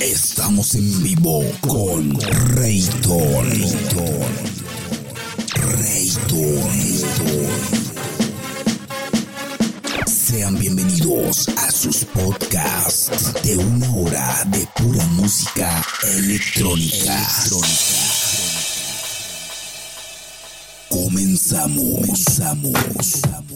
estamos en vivo con Rayton. Rayton. Sean bienvenidos a sus podcasts de una hora de pura música electrónica. Comenzamos. Comenzamos.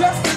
just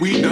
We